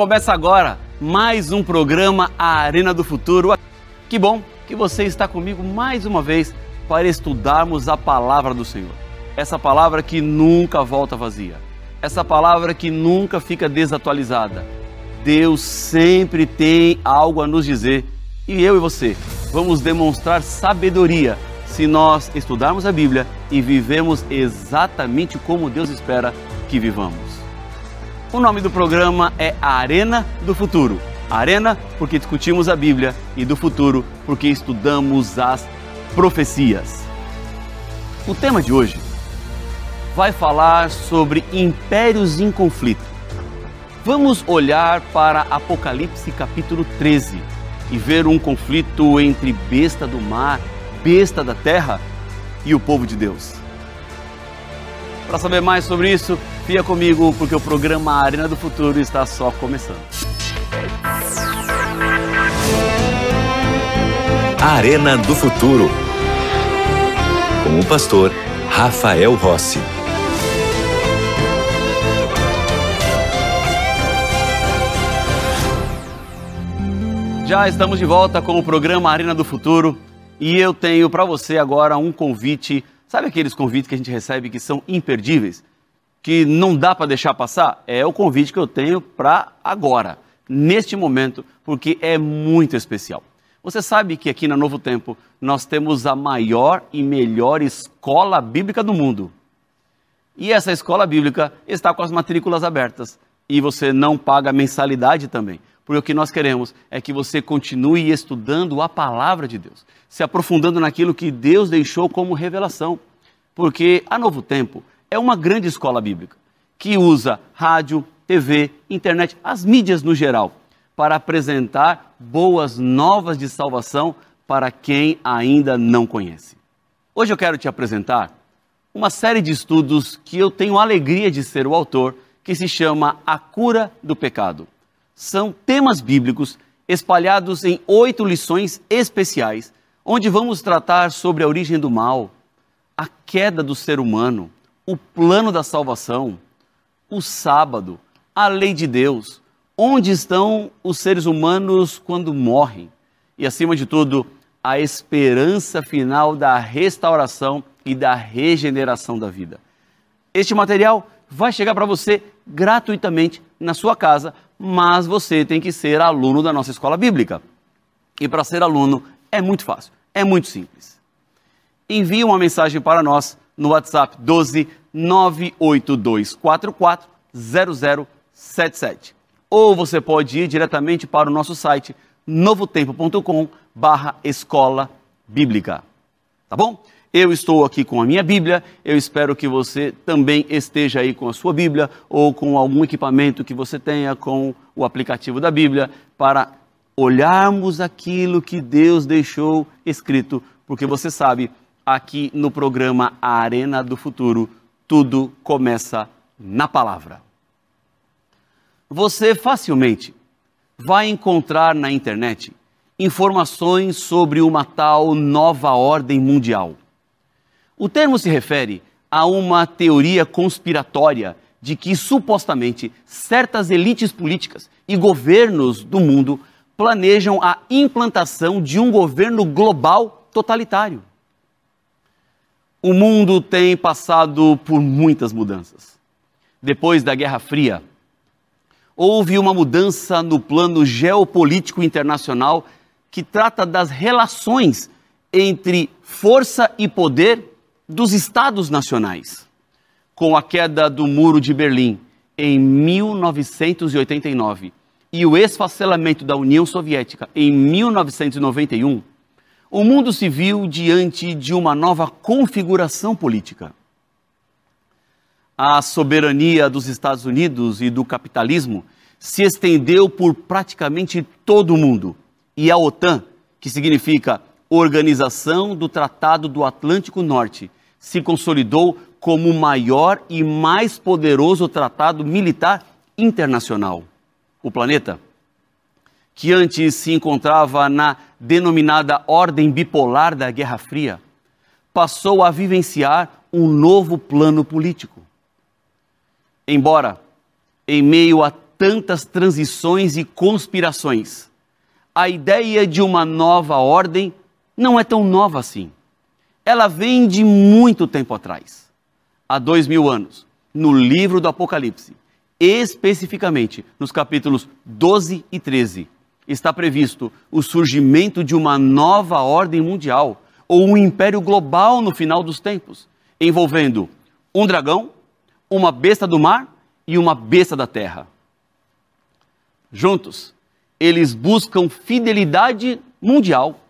Começa agora mais um programa A Arena do Futuro. Que bom que você está comigo mais uma vez para estudarmos a palavra do Senhor. Essa palavra que nunca volta vazia. Essa palavra que nunca fica desatualizada. Deus sempre tem algo a nos dizer e eu e você vamos demonstrar sabedoria se nós estudarmos a Bíblia e vivemos exatamente como Deus espera que vivamos. O nome do programa é A Arena do Futuro. Arena porque discutimos a Bíblia e do futuro porque estudamos as profecias. O tema de hoje vai falar sobre impérios em conflito. Vamos olhar para Apocalipse capítulo 13 e ver um conflito entre besta do mar, besta da terra e o povo de Deus. Para saber mais sobre isso, fica comigo porque o programa Arena do Futuro está só começando. Arena do Futuro. Com o pastor Rafael Rossi. Já estamos de volta com o programa Arena do Futuro e eu tenho para você agora um convite Sabe aqueles convites que a gente recebe que são imperdíveis? Que não dá para deixar passar? É o convite que eu tenho para agora, neste momento, porque é muito especial. Você sabe que aqui na Novo Tempo nós temos a maior e melhor escola bíblica do mundo. E essa escola bíblica está com as matrículas abertas. E você não paga mensalidade também. Porque o que nós queremos é que você continue estudando a palavra de Deus, se aprofundando naquilo que Deus deixou como revelação. Porque a Novo Tempo é uma grande escola bíblica que usa rádio, TV, internet, as mídias no geral, para apresentar boas novas de salvação para quem ainda não conhece. Hoje eu quero te apresentar uma série de estudos que eu tenho alegria de ser o autor, que se chama A Cura do Pecado são temas bíblicos espalhados em oito lições especiais, onde vamos tratar sobre a origem do mal, a queda do ser humano, o plano da salvação, o sábado, a lei de Deus, onde estão os seres humanos quando morrem e, acima de tudo, a esperança final da restauração e da regeneração da vida. Este material vai chegar para você gratuitamente na sua casa mas você tem que ser aluno da nossa escola bíblica. E para ser aluno é muito fácil, é muito simples. Envie uma mensagem para nós no WhatsApp 12 98244 0077. Ou você pode ir diretamente para o nosso site novotempo.com barra escola bíblica. Tá bom? Eu estou aqui com a minha Bíblia, eu espero que você também esteja aí com a sua Bíblia ou com algum equipamento que você tenha com o aplicativo da Bíblia para olharmos aquilo que Deus deixou escrito, porque você sabe, aqui no programa Arena do Futuro, tudo começa na palavra. Você facilmente vai encontrar na internet informações sobre uma tal nova ordem mundial o termo se refere a uma teoria conspiratória de que supostamente certas elites políticas e governos do mundo planejam a implantação de um governo global totalitário. O mundo tem passado por muitas mudanças. Depois da Guerra Fria, houve uma mudança no plano geopolítico internacional que trata das relações entre força e poder dos Estados Nacionais. Com a queda do Muro de Berlim em 1989 e o esfacelamento da União Soviética em 1991, o mundo se viu diante de uma nova configuração política. A soberania dos Estados Unidos e do capitalismo se estendeu por praticamente todo o mundo. E a OTAN, que significa Organização do Tratado do Atlântico Norte, se consolidou como o maior e mais poderoso tratado militar internacional. O planeta, que antes se encontrava na denominada ordem bipolar da Guerra Fria, passou a vivenciar um novo plano político. Embora, em meio a tantas transições e conspirações. A ideia de uma nova ordem não é tão nova assim. Ela vem de muito tempo atrás há dois mil anos, no livro do Apocalipse, especificamente nos capítulos 12 e 13, está previsto o surgimento de uma nova ordem mundial ou um império global no final dos tempos, envolvendo um dragão, uma besta do mar e uma besta da terra. Juntos, eles buscam fidelidade mundial,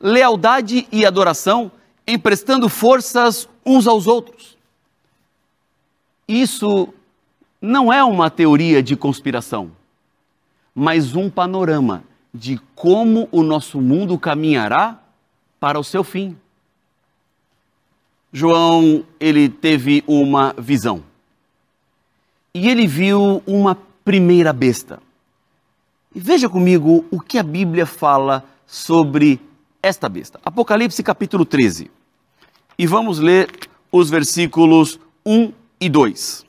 lealdade e adoração, emprestando forças uns aos outros. Isso não é uma teoria de conspiração, mas um panorama de como o nosso mundo caminhará para o seu fim. João, ele teve uma visão. E ele viu uma primeira besta. E veja comigo o que a Bíblia fala sobre esta besta. Apocalipse capítulo 13. E vamos ler os versículos 1 e 2.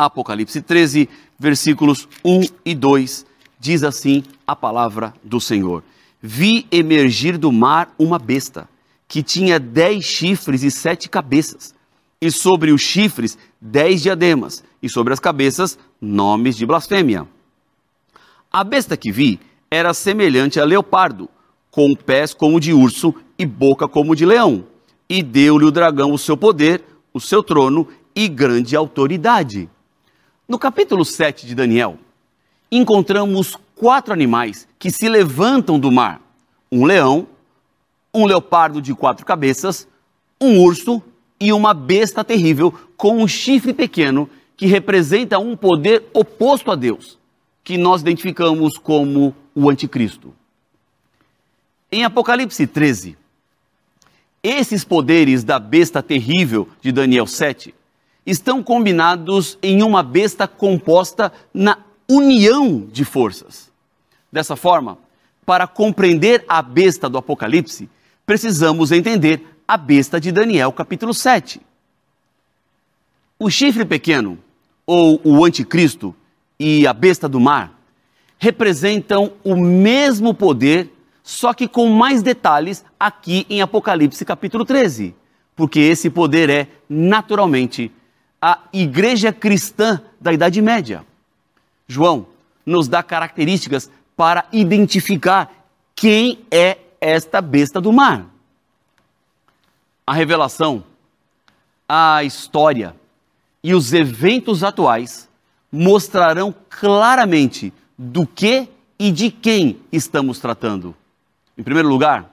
Apocalipse 13, versículos 1 e 2, diz assim a palavra do Senhor: Vi emergir do mar uma besta, que tinha dez chifres e sete cabeças, e sobre os chifres dez diademas, e sobre as cabeças nomes de blasfêmia. A besta que vi era semelhante a leopardo, com pés como de urso e boca como de leão, e deu-lhe o dragão o seu poder, o seu trono e grande autoridade. No capítulo 7 de Daniel, encontramos quatro animais que se levantam do mar: um leão, um leopardo de quatro cabeças, um urso e uma besta terrível com um chifre pequeno que representa um poder oposto a Deus, que nós identificamos como o anticristo. Em Apocalipse 13, esses poderes da besta terrível de Daniel 7 estão combinados em uma besta composta na união de forças. Dessa forma, para compreender a besta do Apocalipse, precisamos entender a besta de Daniel, capítulo 7. O chifre pequeno, ou o anticristo, e a besta do mar representam o mesmo poder, só que com mais detalhes aqui em Apocalipse capítulo 13, porque esse poder é naturalmente a igreja cristã da Idade Média. João nos dá características para identificar quem é esta besta do mar. A revelação, a história e os eventos atuais mostrarão claramente do que e de quem estamos tratando. Em primeiro lugar,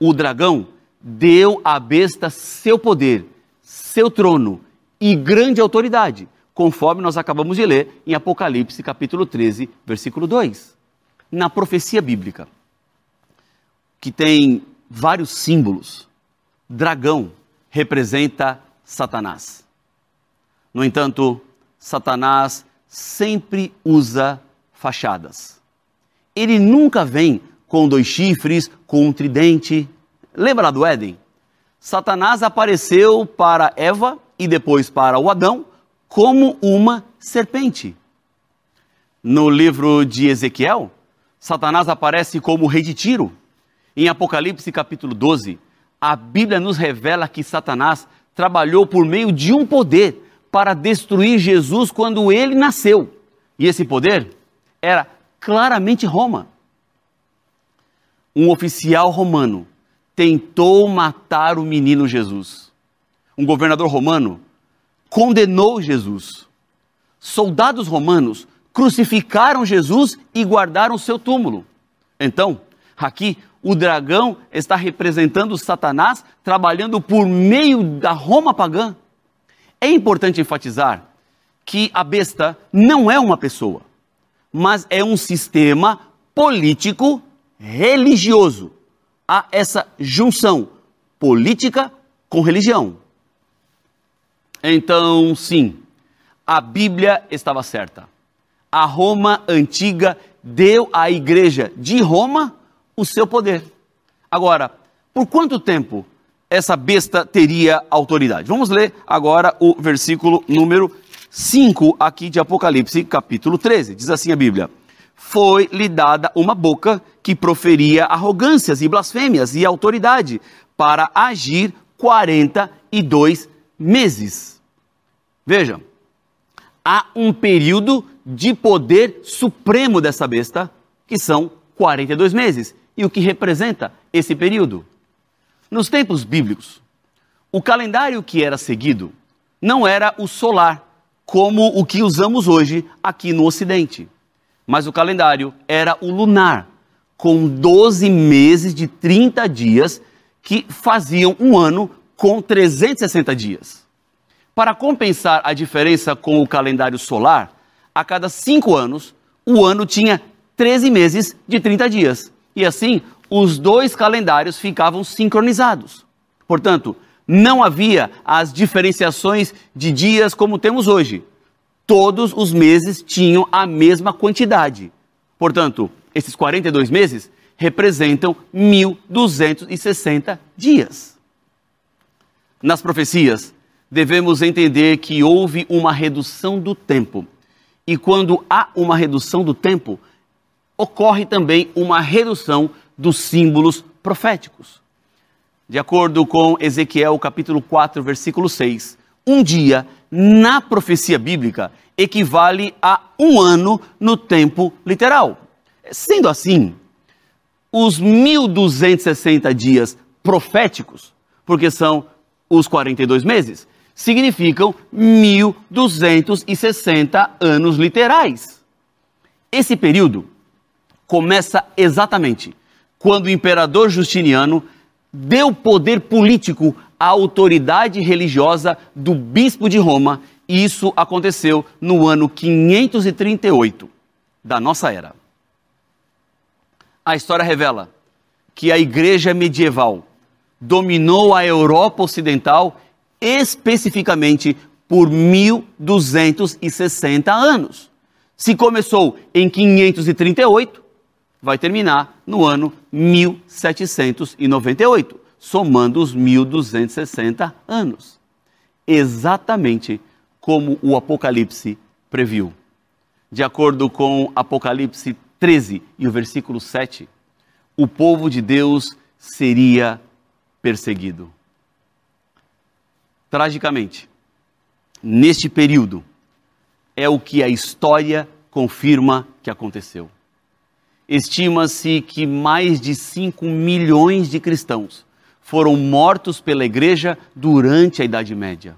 o dragão deu à besta seu poder, seu trono e grande autoridade, conforme nós acabamos de ler em Apocalipse capítulo 13, versículo 2. Na profecia bíblica, que tem vários símbolos, dragão representa Satanás. No entanto, Satanás sempre usa fachadas. Ele nunca vem com dois chifres, com um tridente. Lembra lá do Éden? Satanás apareceu para Eva e depois para o Adão como uma serpente. No livro de Ezequiel, Satanás aparece como rei de Tiro. Em Apocalipse capítulo 12, a Bíblia nos revela que Satanás trabalhou por meio de um poder para destruir Jesus quando ele nasceu. E esse poder era claramente Roma. Um oficial romano tentou matar o menino Jesus um governador romano, condenou Jesus. Soldados romanos crucificaram Jesus e guardaram seu túmulo. Então, aqui o dragão está representando Satanás trabalhando por meio da Roma pagã. É importante enfatizar que a besta não é uma pessoa, mas é um sistema político religioso. Há essa junção política com religião. Então, sim, a Bíblia estava certa. A Roma antiga deu à igreja de Roma o seu poder. Agora, por quanto tempo essa besta teria autoridade? Vamos ler agora o versículo número 5 aqui de Apocalipse, capítulo 13. Diz assim a Bíblia: Foi-lhe dada uma boca que proferia arrogâncias e blasfêmias e autoridade para agir 42 meses. Veja, há um período de poder supremo dessa besta, que são 42 meses. E o que representa esse período? Nos tempos bíblicos, o calendário que era seguido não era o solar, como o que usamos hoje aqui no Ocidente, mas o calendário era o lunar, com 12 meses de 30 dias que faziam um ano com 360 dias. Para compensar a diferença com o calendário solar, a cada cinco anos, o ano tinha 13 meses de 30 dias. E assim, os dois calendários ficavam sincronizados. Portanto, não havia as diferenciações de dias como temos hoje. Todos os meses tinham a mesma quantidade. Portanto, esses 42 meses representam 1.260 dias. Nas profecias, devemos entender que houve uma redução do tempo. E quando há uma redução do tempo, ocorre também uma redução dos símbolos proféticos. De acordo com Ezequiel capítulo 4, versículo 6, um dia na profecia bíblica equivale a um ano no tempo literal. Sendo assim, os 1260 dias proféticos, porque são os 42 meses, significam 1260 anos literais. Esse período começa exatamente quando o imperador Justiniano deu poder político à autoridade religiosa do bispo de Roma, e isso aconteceu no ano 538 da nossa era. A história revela que a igreja medieval dominou a Europa Ocidental especificamente por 1260 anos. Se começou em 538, vai terminar no ano 1798, somando os 1260 anos. Exatamente como o Apocalipse previu. De acordo com Apocalipse 13 e o versículo 7, o povo de Deus seria perseguido. Tragicamente, neste período, é o que a história confirma que aconteceu. Estima-se que mais de 5 milhões de cristãos foram mortos pela igreja durante a Idade Média.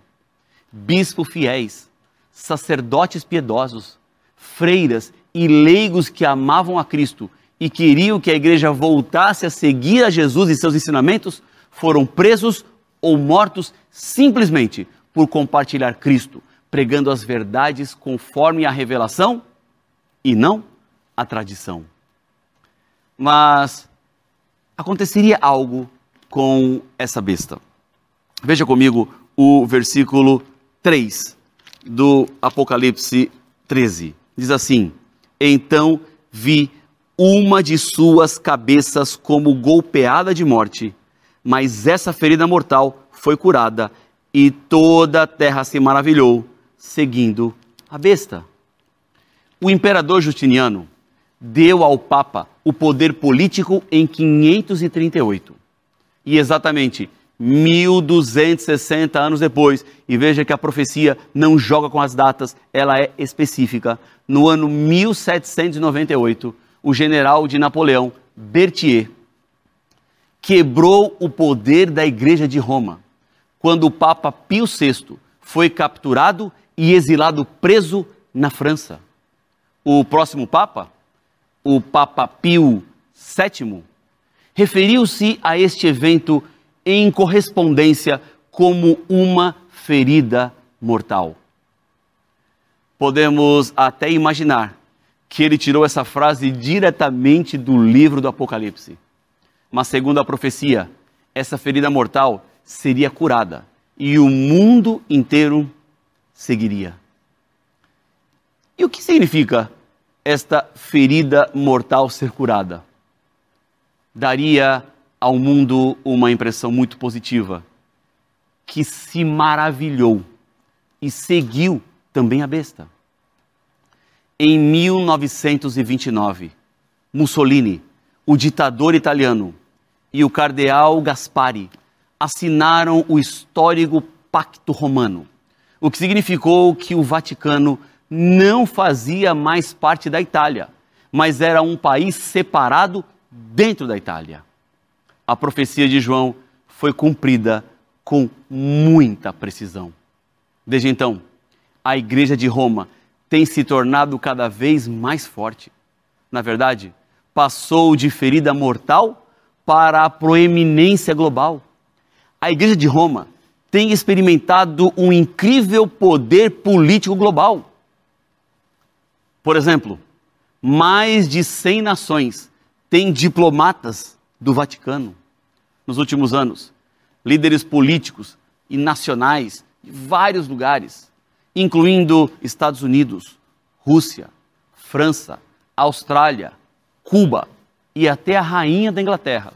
Bispos fiéis, sacerdotes piedosos, freiras e leigos que amavam a Cristo e queriam que a igreja voltasse a seguir a Jesus e seus ensinamentos foram presos ou mortos simplesmente por compartilhar Cristo, pregando as verdades conforme a revelação e não a tradição mas aconteceria algo com essa besta. Veja comigo o versículo 3 do Apocalipse 13. Diz assim: Então vi uma de suas cabeças como golpeada de morte, mas essa ferida mortal foi curada e toda a terra se maravilhou, seguindo a besta. O imperador Justiniano deu ao Papa o poder político em 538. E exatamente 1260 anos depois, e veja que a profecia não joga com as datas, ela é específica. No ano 1798, o general de Napoleão, Berthier, quebrou o poder da Igreja de Roma, quando o Papa Pio VI foi capturado e exilado preso na França. O próximo Papa, o Papa Pio VII, referiu-se a este evento em correspondência como uma ferida mortal. Podemos até imaginar que ele tirou essa frase diretamente do livro do Apocalipse. Mas, segundo a profecia, essa ferida mortal seria curada e o mundo inteiro seguiria. E o que significa esta ferida mortal ser curada. Daria ao mundo uma impressão muito positiva, que se maravilhou e seguiu também a besta. Em 1929, Mussolini, o ditador italiano, e o cardeal Gaspari assinaram o histórico Pacto Romano, o que significou que o Vaticano não fazia mais parte da Itália, mas era um país separado dentro da Itália. A profecia de João foi cumprida com muita precisão. Desde então, a Igreja de Roma tem se tornado cada vez mais forte. Na verdade, passou de ferida mortal para a proeminência global. A Igreja de Roma tem experimentado um incrível poder político global. Por exemplo, mais de 100 nações têm diplomatas do Vaticano nos últimos anos, líderes políticos e nacionais de vários lugares, incluindo Estados Unidos, Rússia, França, Austrália, Cuba e até a rainha da Inglaterra,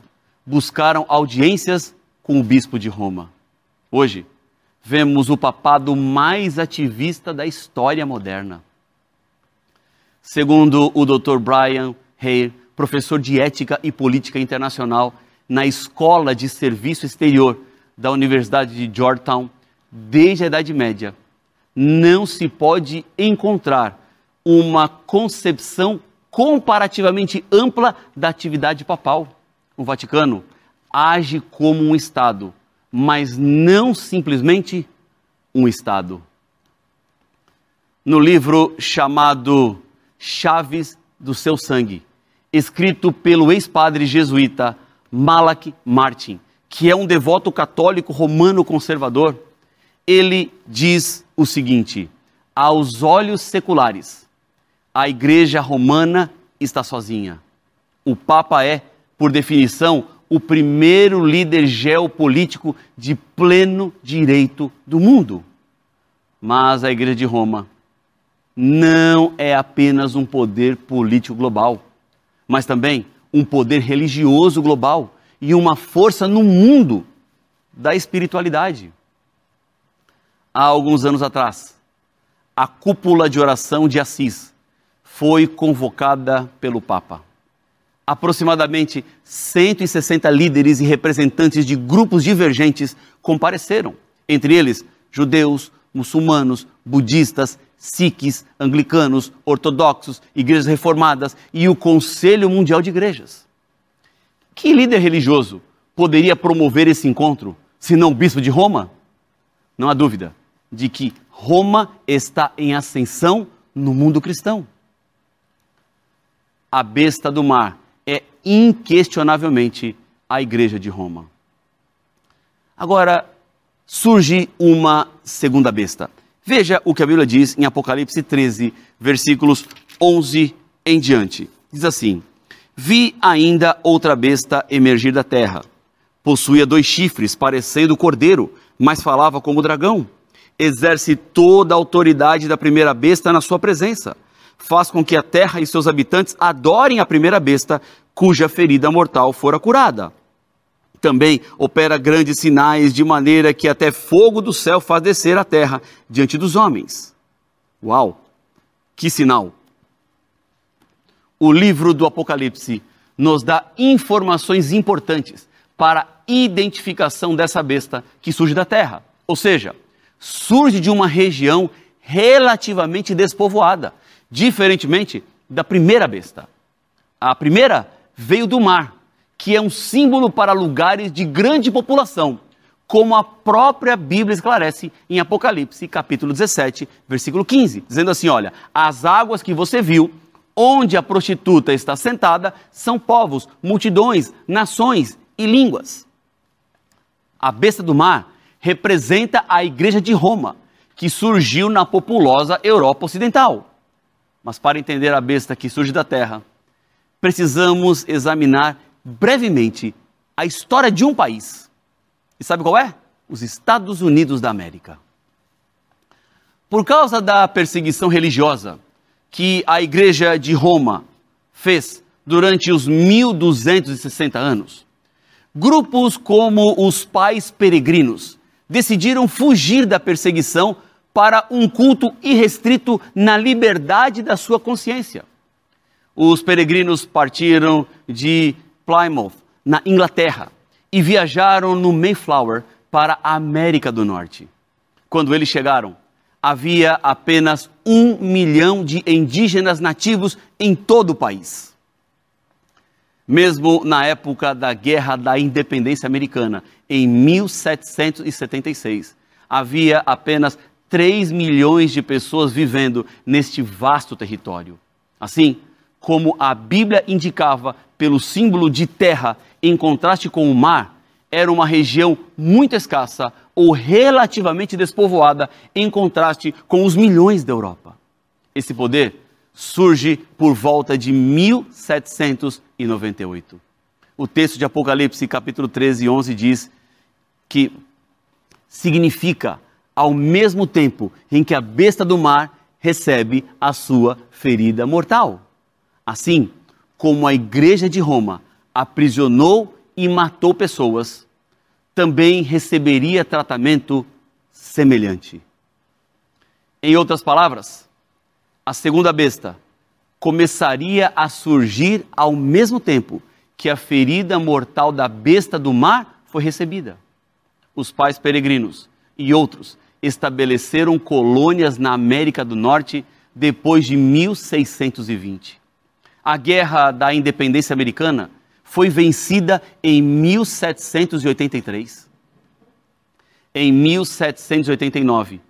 buscaram audiências com o bispo de Roma. Hoje, vemos o papado mais ativista da história moderna. Segundo o Dr. Brian Hare, professor de Ética e Política Internacional na Escola de Serviço Exterior da Universidade de Georgetown, desde a Idade Média, não se pode encontrar uma concepção comparativamente ampla da atividade papal. O Vaticano age como um Estado, mas não simplesmente um Estado. No livro chamado chaves do seu sangue, escrito pelo ex-padre jesuíta Malak Martin, que é um devoto católico romano conservador. Ele diz o seguinte: aos olhos seculares, a Igreja Romana está sozinha. O Papa é, por definição, o primeiro líder geopolítico de pleno direito do mundo. Mas a Igreja de Roma não é apenas um poder político global, mas também um poder religioso global e uma força no mundo da espiritualidade. Há alguns anos atrás, a cúpula de oração de Assis foi convocada pelo Papa. Aproximadamente 160 líderes e representantes de grupos divergentes compareceram, entre eles judeus, muçulmanos, budistas, sikhs, anglicanos, ortodoxos, igrejas reformadas e o Conselho Mundial de Igrejas. Que líder religioso poderia promover esse encontro, se não o bispo de Roma? Não há dúvida de que Roma está em ascensão no mundo cristão. A besta do mar é inquestionavelmente a igreja de Roma. Agora surge uma segunda besta. Veja o que a Bíblia diz em Apocalipse 13, versículos 11 em diante. Diz assim: Vi ainda outra besta emergir da terra. Possuía dois chifres, parecendo cordeiro, mas falava como dragão. Exerce toda a autoridade da primeira besta na sua presença. Faz com que a terra e seus habitantes adorem a primeira besta, cuja ferida mortal fora curada também opera grandes sinais, de maneira que até fogo do céu faz descer a terra diante dos homens. Uau! Que sinal! O livro do Apocalipse nos dá informações importantes para a identificação dessa besta que surge da terra. Ou seja, surge de uma região relativamente despovoada, diferentemente da primeira besta. A primeira veio do mar, que é um símbolo para lugares de grande população, como a própria Bíblia esclarece em Apocalipse, capítulo 17, versículo 15, dizendo assim: Olha, as águas que você viu, onde a prostituta está sentada, são povos, multidões, nações e línguas. A besta do mar representa a igreja de Roma, que surgiu na populosa Europa Ocidental. Mas para entender a besta que surge da terra, precisamos examinar brevemente a história de um país. E sabe qual é? Os Estados Unidos da América. Por causa da perseguição religiosa que a Igreja de Roma fez durante os 1260 anos, grupos como os pais peregrinos decidiram fugir da perseguição para um culto irrestrito na liberdade da sua consciência. Os peregrinos partiram de Plymouth, na Inglaterra, e viajaram no Mayflower para a América do Norte. Quando eles chegaram, havia apenas um milhão de indígenas nativos em todo o país. Mesmo na época da Guerra da Independência Americana, em 1776, havia apenas 3 milhões de pessoas vivendo neste vasto território. Assim, como a Bíblia indicava pelo símbolo de terra em contraste com o mar, era uma região muito escassa ou relativamente despovoada em contraste com os milhões da Europa. Esse poder surge por volta de 1798. O texto de Apocalipse, capítulo 13, 11, diz que significa ao mesmo tempo em que a besta do mar recebe a sua ferida mortal. Assim como a igreja de Roma aprisionou e matou pessoas, também receberia tratamento semelhante. Em outras palavras, a segunda besta começaria a surgir ao mesmo tempo que a ferida mortal da besta do mar foi recebida. Os pais peregrinos e outros estabeleceram colônias na América do Norte depois de 1620. A Guerra da Independência Americana foi vencida em 1783. Em 1789,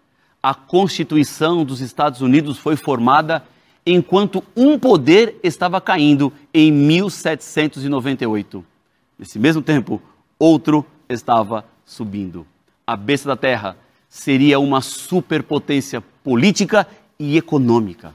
a Constituição dos Estados Unidos foi formada enquanto um poder estava caindo em 1798. Nesse mesmo tempo, outro estava subindo. A besta da terra seria uma superpotência política e econômica.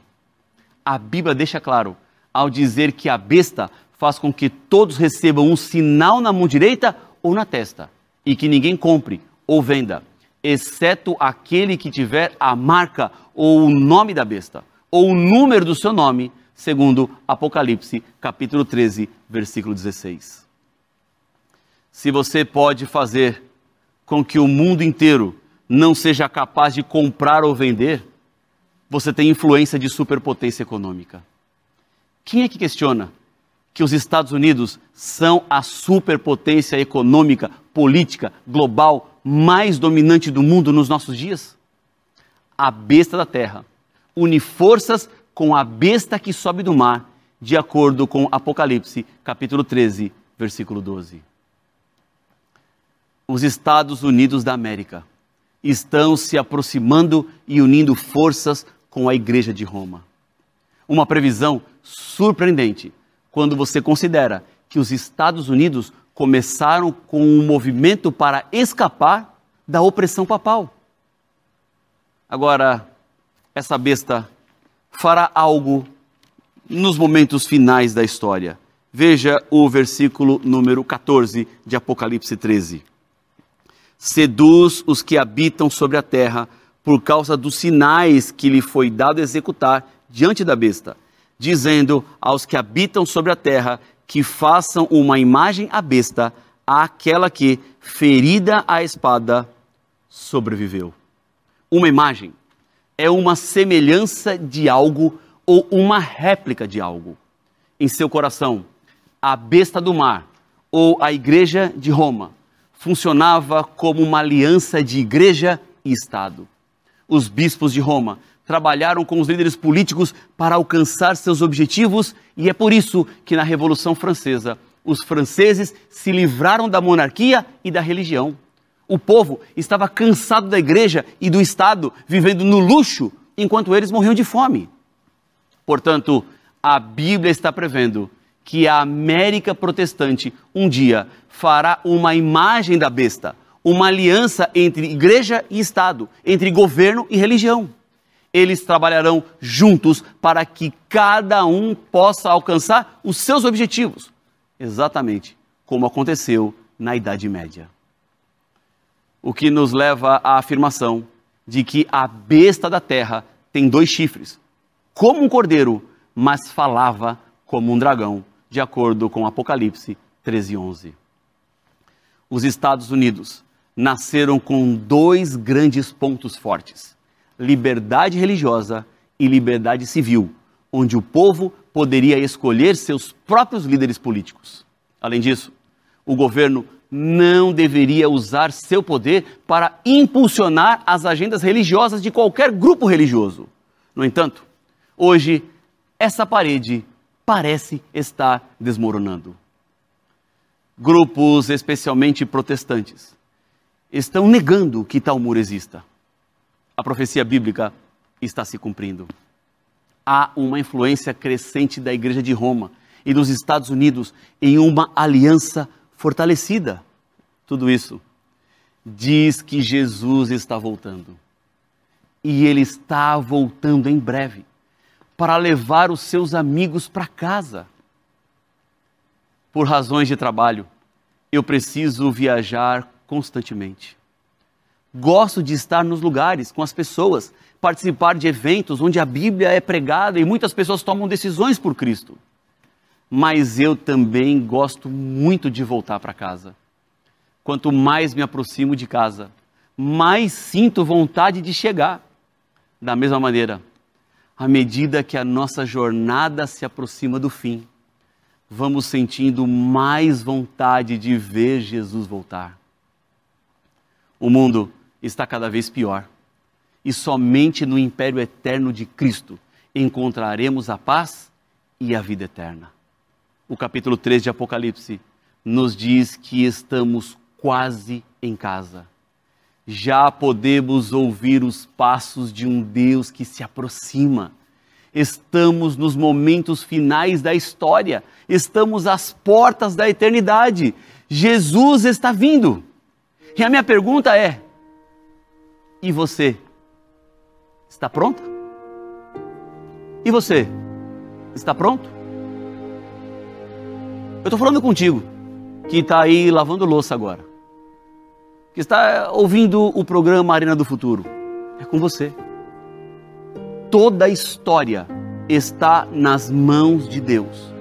A Bíblia deixa claro ao dizer que a besta faz com que todos recebam um sinal na mão direita ou na testa, e que ninguém compre ou venda, exceto aquele que tiver a marca ou o nome da besta, ou o número do seu nome, segundo Apocalipse, capítulo 13, versículo 16. Se você pode fazer com que o mundo inteiro não seja capaz de comprar ou vender, você tem influência de superpotência econômica. Quem é que questiona que os Estados Unidos são a superpotência econômica, política, global mais dominante do mundo nos nossos dias? A besta da terra une forças com a besta que sobe do mar, de acordo com Apocalipse, capítulo 13, versículo 12. Os Estados Unidos da América estão se aproximando e unindo forças com a Igreja de Roma. Uma previsão surpreendente quando você considera que os Estados Unidos começaram com um movimento para escapar da opressão papal. Agora, essa besta fará algo nos momentos finais da história. Veja o versículo número 14 de Apocalipse 13. Seduz os que habitam sobre a terra por causa dos sinais que lhe foi dado executar diante da besta dizendo aos que habitam sobre a terra que façam uma imagem à besta, àquela que, ferida a espada, sobreviveu. Uma imagem é uma semelhança de algo ou uma réplica de algo. Em seu coração, a besta do mar ou a igreja de Roma funcionava como uma aliança de igreja e Estado. Os bispos de Roma trabalharam com os líderes políticos para alcançar seus objetivos e é por isso que na Revolução Francesa os franceses se livraram da monarquia e da religião. O povo estava cansado da igreja e do Estado, vivendo no luxo, enquanto eles morriam de fome. Portanto, a Bíblia está prevendo que a América protestante um dia fará uma imagem da besta, uma aliança entre igreja e Estado, entre governo e religião eles trabalharão juntos para que cada um possa alcançar os seus objetivos, exatamente como aconteceu na Idade Média. O que nos leva à afirmação de que a besta da terra tem dois chifres, como um cordeiro, mas falava como um dragão, de acordo com Apocalipse 13:11. Os Estados Unidos nasceram com dois grandes pontos fortes liberdade religiosa e liberdade civil, onde o povo poderia escolher seus próprios líderes políticos. Além disso, o governo não deveria usar seu poder para impulsionar as agendas religiosas de qualquer grupo religioso. No entanto, hoje, essa parede parece estar desmoronando. Grupos, especialmente protestantes, estão negando que tal muro exista. A profecia bíblica está se cumprindo. Há uma influência crescente da Igreja de Roma e dos Estados Unidos em uma aliança fortalecida. Tudo isso diz que Jesus está voltando. E ele está voltando em breve para levar os seus amigos para casa. Por razões de trabalho, eu preciso viajar constantemente. Gosto de estar nos lugares, com as pessoas, participar de eventos onde a Bíblia é pregada e muitas pessoas tomam decisões por Cristo mas eu também gosto muito de voltar para casa. Quanto mais me aproximo de casa, mais sinto vontade de chegar. Da mesma maneira, à medida que a nossa jornada se aproxima do fim, vamos sentindo mais vontade de ver Jesus voltar. O mundo está cada vez pior e somente no império eterno de Cristo encontraremos a paz e a vida eterna o capítulo 3 de Apocalipse nos diz que estamos quase em casa. Já podemos ouvir os passos de um Deus que se aproxima. Estamos nos momentos finais da história, estamos às portas da eternidade. Jesus está vindo. E a minha pergunta é: e você? Está pronta? E você? Está pronto? Eu estou falando contigo, que está aí lavando louça agora, que está ouvindo o programa Arena do Futuro. É com você. Toda a história está nas mãos de Deus.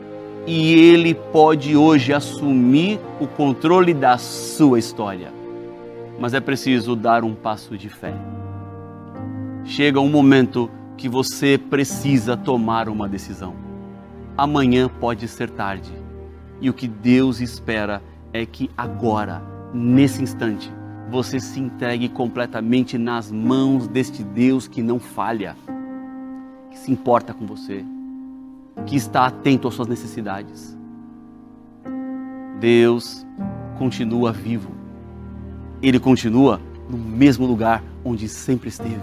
E Ele pode hoje assumir o controle da sua história. Mas é preciso dar um passo de fé. Chega um momento que você precisa tomar uma decisão. Amanhã pode ser tarde e o que Deus espera é que agora, nesse instante, você se entregue completamente nas mãos deste Deus que não falha, que se importa com você, que está atento às suas necessidades. Deus continua vivo. Ele continua no mesmo lugar onde sempre esteve.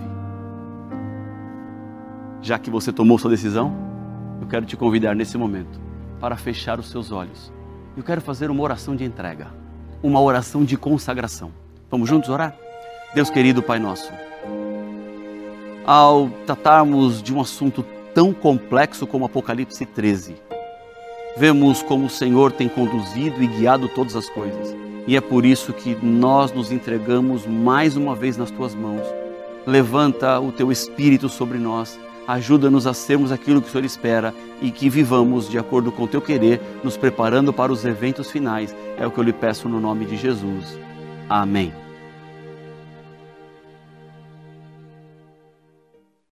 Já que você tomou sua decisão, eu quero te convidar nesse momento para fechar os seus olhos. Eu quero fazer uma oração de entrega, uma oração de consagração. Vamos juntos orar? Deus querido Pai nosso, ao tratarmos de um assunto tão complexo como Apocalipse 13, vemos como o Senhor tem conduzido e guiado todas as coisas. E é por isso que nós nos entregamos mais uma vez nas tuas mãos. Levanta o teu espírito sobre nós ajuda-nos a sermos aquilo que o Senhor espera e que vivamos de acordo com o teu querer, nos preparando para os eventos finais. É o que eu lhe peço no nome de Jesus. Amém.